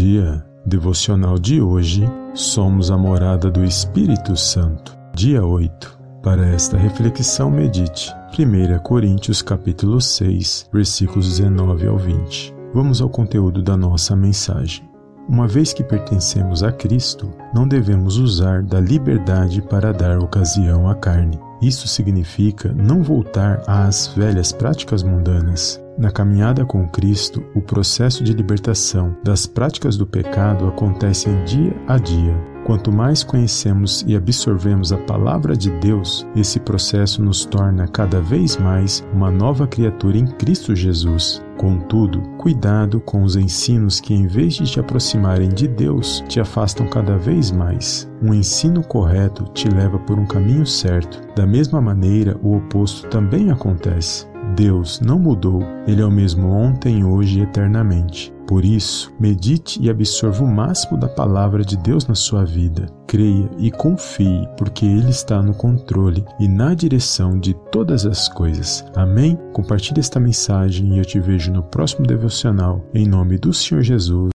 dia. Devocional de hoje. Somos a morada do Espírito Santo. Dia 8. Para esta reflexão medite 1 Coríntios capítulo 6, versículos 19 ao 20. Vamos ao conteúdo da nossa mensagem. Uma vez que pertencemos a Cristo, não devemos usar da liberdade para dar ocasião à carne. Isso significa não voltar às velhas práticas mundanas. Na caminhada com Cristo, o processo de libertação das práticas do pecado acontece dia a dia. Quanto mais conhecemos e absorvemos a palavra de Deus, esse processo nos torna cada vez mais uma nova criatura em Cristo Jesus. Contudo, cuidado com os ensinos que, em vez de te aproximarem de Deus, te afastam cada vez mais. Um ensino correto te leva por um caminho certo. Da mesma maneira, o oposto também acontece. Deus não mudou, Ele é o mesmo ontem, hoje e eternamente. Por isso, medite e absorva o máximo da palavra de Deus na sua vida. Creia e confie, porque Ele está no controle e na direção de todas as coisas. Amém? Compartilhe esta mensagem e eu te vejo no próximo devocional. Em nome do Senhor Jesus.